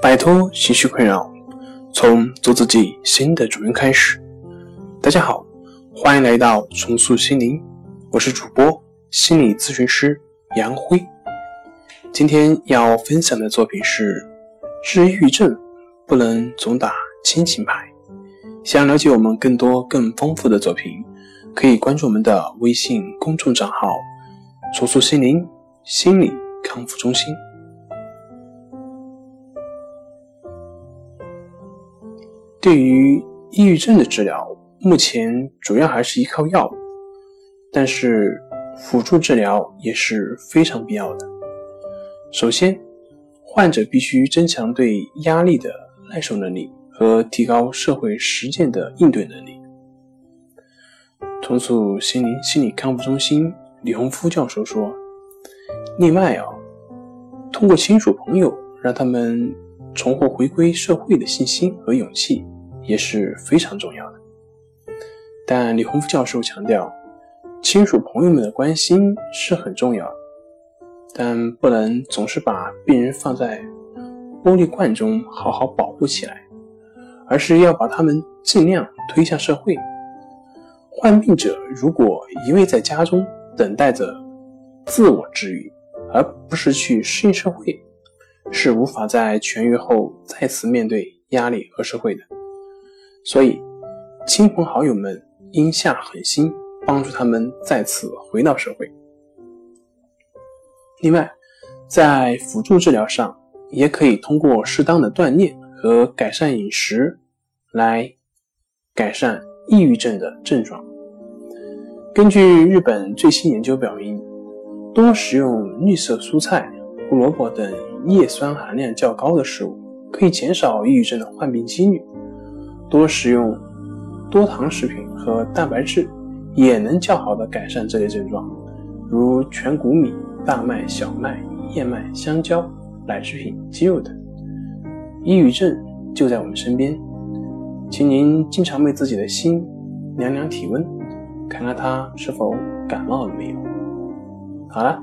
摆脱情绪困扰，从做自己新的主人开始。大家好，欢迎来到重塑心灵，我是主播心理咨询师杨辉。今天要分享的作品是治抑郁症不能总打亲情牌。想了解我们更多更丰富的作品，可以关注我们的微信公众账号“重塑心灵心理康复中心”。对于抑郁症的治疗，目前主要还是依靠药物，但是辅助治疗也是非常必要的。首先，患者必须增强对压力的耐受能力和提高社会实践的应对能力。重塑心灵心理康复中心李洪夫教授说：“另外啊，通过亲属朋友让他们重获回归社会的信心和勇气。”也是非常重要的，但李洪福教授强调，亲属朋友们的关心是很重要，但不能总是把病人放在玻璃罐中好好保护起来，而是要把他们尽量推向社会。患病者如果一味在家中等待着自我治愈，而不是去适应社会，是无法在痊愈后再次面对压力和社会的。所以，亲朋好友们应下狠心帮助他们再次回到社会。另外，在辅助治疗上，也可以通过适当的锻炼和改善饮食来改善抑郁症的症状。根据日本最新研究表明，多食用绿色蔬菜、胡萝卜等叶酸含量较高的食物，可以减少抑郁症的患病几率。多食用多糖食品和蛋白质，也能较好的改善这类症状，如全谷米、大麦、小麦、燕麦、香蕉、奶制品、鸡肉等。抑郁症就在我们身边，请您经常为自己的心量量体温，看看它是否感冒了没有。好了，